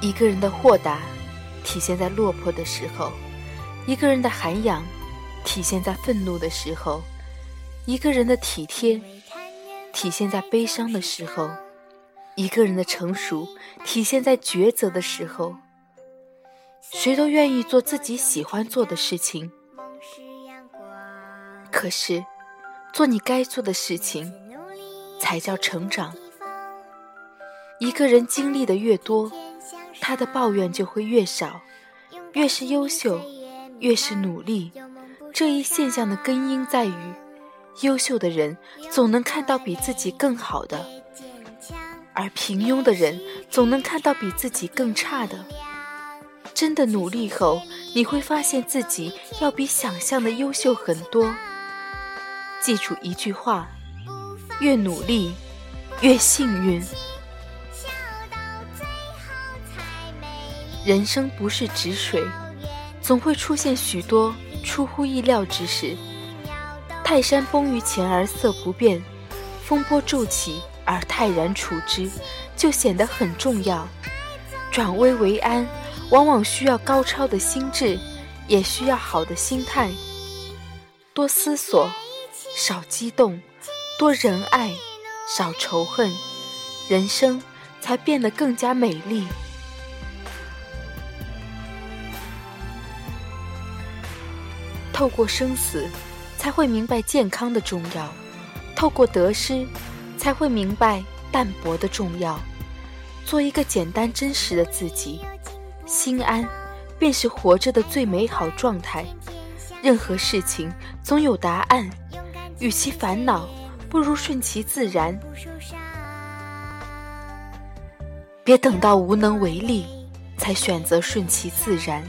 一个人的豁达，体现在落魄的时候；一个人的涵养，体现在愤怒的时候；一个人的体贴，体现在悲伤的时候；一个人的成熟，体现在抉择的时候。谁都愿意做自己喜欢做的事情，可是，做你该做的事情，才叫成长。一个人经历的越多，他的抱怨就会越少。越是优秀，越是努力。这一现象的根因在于，优秀的人总能看到比自己更好的，而平庸的人总能看到比自己更差的。真的努力后，你会发现自己要比想象的优秀很多。记住一句话：越努力，越幸运。人生不是止水，总会出现许多出乎意料之事。泰山崩于前而色不变，风波骤起而泰然处之，就显得很重要。转危为安。往往需要高超的心智，也需要好的心态。多思索，少激动；多仁爱，少仇恨，人生才变得更加美丽。透过生死，才会明白健康的重要；透过得失，才会明白淡泊的重要。做一个简单真实的自己。心安，便是活着的最美好状态。任何事情总有答案，与其烦恼，不如顺其自然。别等到无能为力，才选择顺其自然。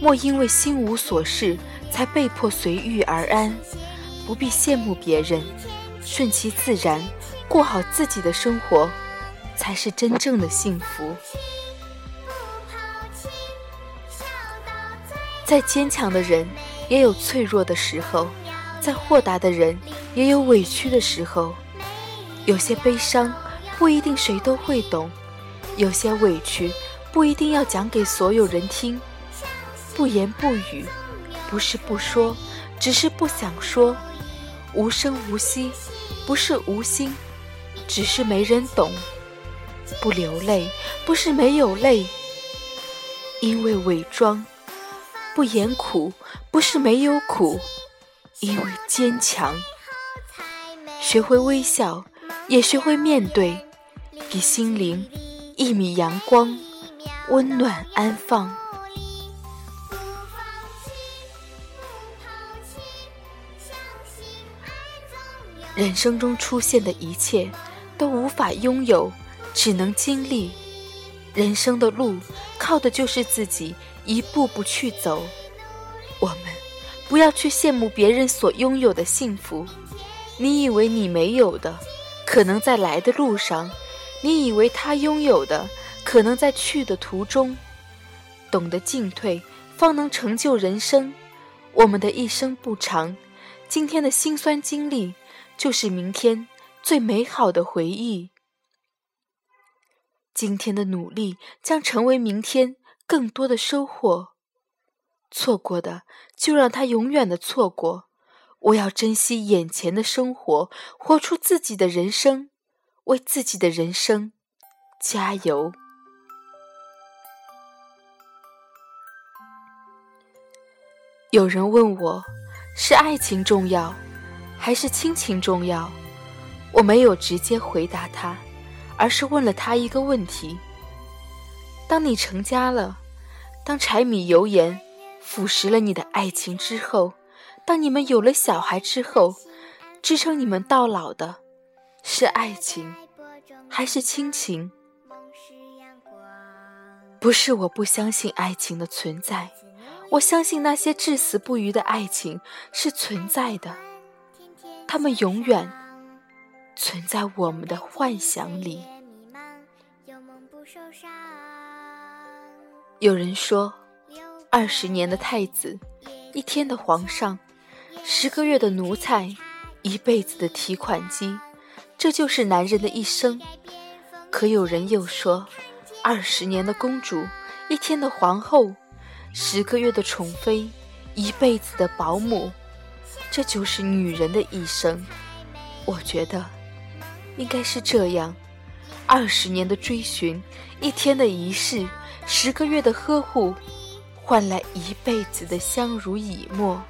莫因为心无所事，才被迫随遇而安。不必羡慕别人，顺其自然，过好自己的生活，才是真正的幸福。再坚强的人也有脆弱的时候，再豁达的人也有委屈的时候。有些悲伤不一定谁都会懂，有些委屈不一定要讲给所有人听。不言不语，不是不说，只是不想说。无声无息，不是无心，只是没人懂。不流泪，不是没有泪，因为伪装。不言苦，不是没有苦，因为坚强。学会微笑，也学会面对，给心灵一米阳光，温暖安放。人生中出现的一切，都无法拥有，只能经历。人生的路，靠的就是自己。一步步去走，我们不要去羡慕别人所拥有的幸福。你以为你没有的，可能在来的路上；你以为他拥有的，可能在去的途中。懂得进退，方能成就人生。我们的一生不长，今天的辛酸经历，就是明天最美好的回忆。今天的努力，将成为明天。更多的收获，错过的就让它永远的错过。我要珍惜眼前的生活，活出自己的人生，为自己的人生加油。有人问我，是爱情重要，还是亲情重要？我没有直接回答他，而是问了他一个问题：当你成家了？当柴米油盐腐蚀了你的爱情之后，当你们有了小孩之后，支撑你们到老的，是爱情，还是亲情？不是我不相信爱情的存在，我相信那些至死不渝的爱情是存在的，他们永远存在我们的幻想里。有人说，二十年的太子，一天的皇上，十个月的奴才，一辈子的提款机，这就是男人的一生。可有人又说，二十年的公主，一天的皇后，十个月的宠妃，一辈子的保姆，这就是女人的一生。我觉得应该是这样：二十年的追寻，一天的仪式，十个月的呵护，换来一辈子的相濡以沫。